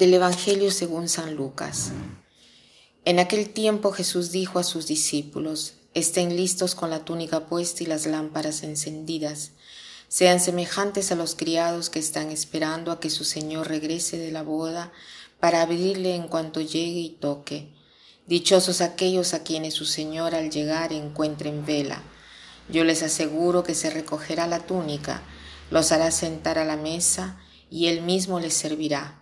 Del Evangelio según San Lucas. En aquel tiempo Jesús dijo a sus discípulos, estén listos con la túnica puesta y las lámparas encendidas. Sean semejantes a los criados que están esperando a que su Señor regrese de la boda para abrirle en cuanto llegue y toque. Dichosos aquellos a quienes su Señor al llegar encuentren vela. Yo les aseguro que se recogerá la túnica, los hará sentar a la mesa y él mismo les servirá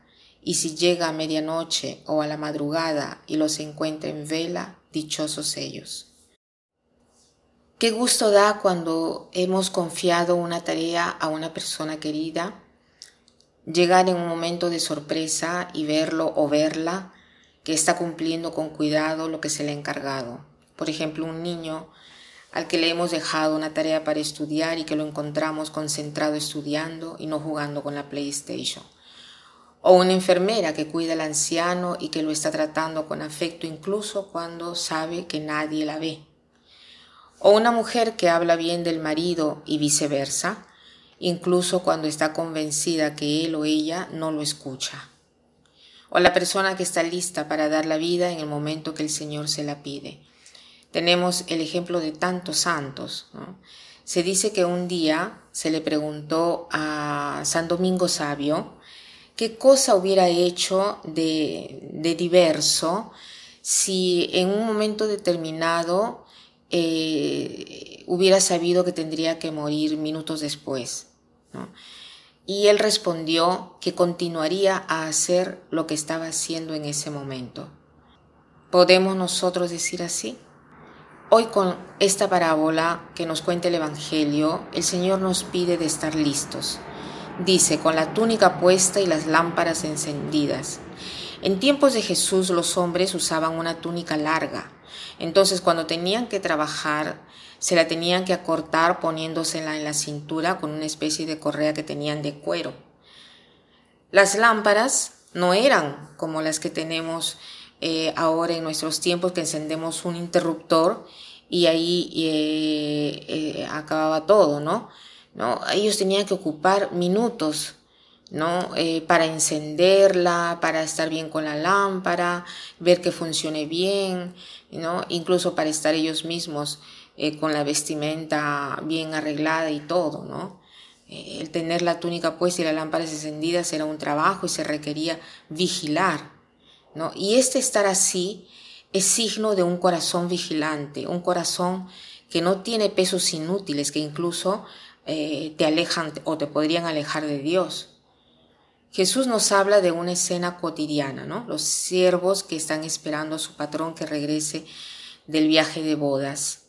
y si llega a medianoche o a la madrugada y los encuentra en vela, dichosos ellos. Qué gusto da cuando hemos confiado una tarea a una persona querida, llegar en un momento de sorpresa y verlo o verla que está cumpliendo con cuidado lo que se le ha encargado. Por ejemplo, un niño al que le hemos dejado una tarea para estudiar y que lo encontramos concentrado estudiando y no jugando con la PlayStation o una enfermera que cuida al anciano y que lo está tratando con afecto incluso cuando sabe que nadie la ve, o una mujer que habla bien del marido y viceversa, incluso cuando está convencida que él o ella no lo escucha, o la persona que está lista para dar la vida en el momento que el Señor se la pide. Tenemos el ejemplo de tantos santos. Se dice que un día se le preguntó a San Domingo Sabio, qué cosa hubiera hecho de, diverso si en un momento determinado eh, hubiera sabido que tendría que morir minutos después. Y él respondió que continuaría a hacer lo que estaba haciendo en ese momento. ¿Podemos nosotros decir así? Hoy con esta parábola que nos cuenta el Evangelio, el Señor nos pide de estar listos dice, con la túnica puesta y las lámparas encendidas. En tiempos de Jesús los hombres usaban una túnica larga, entonces cuando tenían que trabajar se la tenían que acortar poniéndosela en la cintura con una especie de correa que tenían de cuero. Las lámparas no eran como las que tenemos eh, ahora en nuestros tiempos que encendemos un interruptor y ahí eh, eh, acababa todo, ¿no? ¿No? Ellos tenían que ocupar minutos, ¿no? Eh, para encenderla, para estar bien con la lámpara, ver que funcione bien, ¿no? Incluso para estar ellos mismos eh, con la vestimenta bien arreglada y todo, ¿no? Eh, el tener la túnica puesta y las lámparas encendidas era un trabajo y se requería vigilar, ¿no? Y este estar así es signo de un corazón vigilante, un corazón que no tiene pesos inútiles, que incluso eh, te alejan o te podrían alejar de Dios. Jesús nos habla de una escena cotidiana, ¿no? Los siervos que están esperando a su patrón que regrese del viaje de bodas.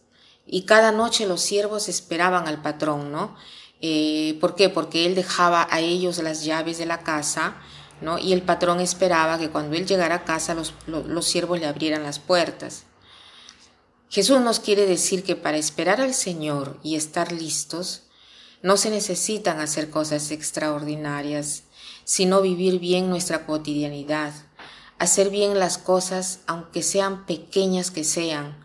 Y cada noche los siervos esperaban al patrón, ¿no? Eh, ¿Por qué? Porque él dejaba a ellos las llaves de la casa, ¿no? Y el patrón esperaba que cuando él llegara a casa los, los siervos le abrieran las puertas. Jesús nos quiere decir que para esperar al Señor y estar listos, no se necesitan hacer cosas extraordinarias, sino vivir bien nuestra cotidianidad, hacer bien las cosas aunque sean pequeñas que sean,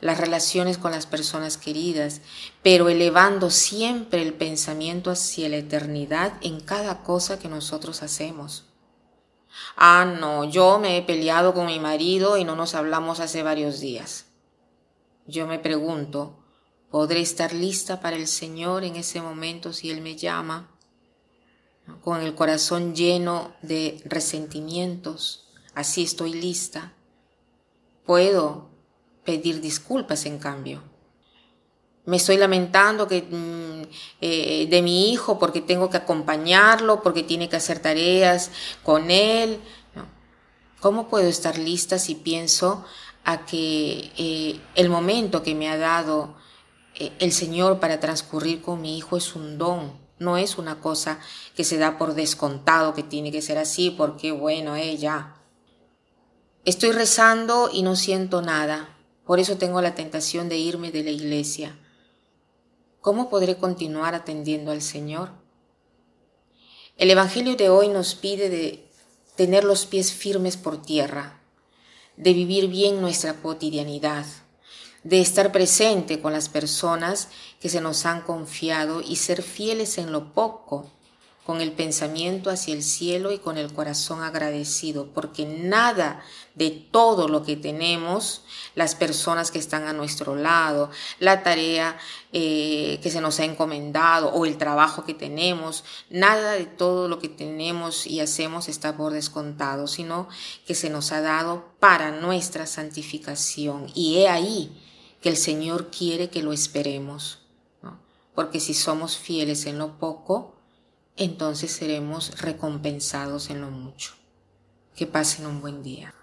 las relaciones con las personas queridas, pero elevando siempre el pensamiento hacia la eternidad en cada cosa que nosotros hacemos. Ah, no, yo me he peleado con mi marido y no nos hablamos hace varios días. Yo me pregunto, Podré estar lista para el Señor en ese momento si Él me llama, con el corazón lleno de resentimientos. Así estoy lista. Puedo pedir disculpas en cambio. Me estoy lamentando mm, eh, de mi hijo porque tengo que acompañarlo, porque tiene que hacer tareas con él. ¿Cómo puedo estar lista si pienso a que eh, el momento que me ha dado el Señor para transcurrir con mi hijo es un don, no es una cosa que se da por descontado, que tiene que ser así, porque bueno, ella. Estoy rezando y no siento nada, por eso tengo la tentación de irme de la iglesia. ¿Cómo podré continuar atendiendo al Señor? El Evangelio de hoy nos pide de tener los pies firmes por tierra, de vivir bien nuestra cotidianidad, de estar presente con las personas que se nos han confiado y ser fieles en lo poco, con el pensamiento hacia el cielo y con el corazón agradecido, porque nada de todo lo que tenemos, las personas que están a nuestro lado, la tarea eh, que se nos ha encomendado o el trabajo que tenemos, nada de todo lo que tenemos y hacemos está por descontado, sino que se nos ha dado para nuestra santificación. Y he ahí que el Señor quiere que lo esperemos, porque si somos fieles en lo poco, entonces seremos recompensados en lo mucho. Que pasen un buen día.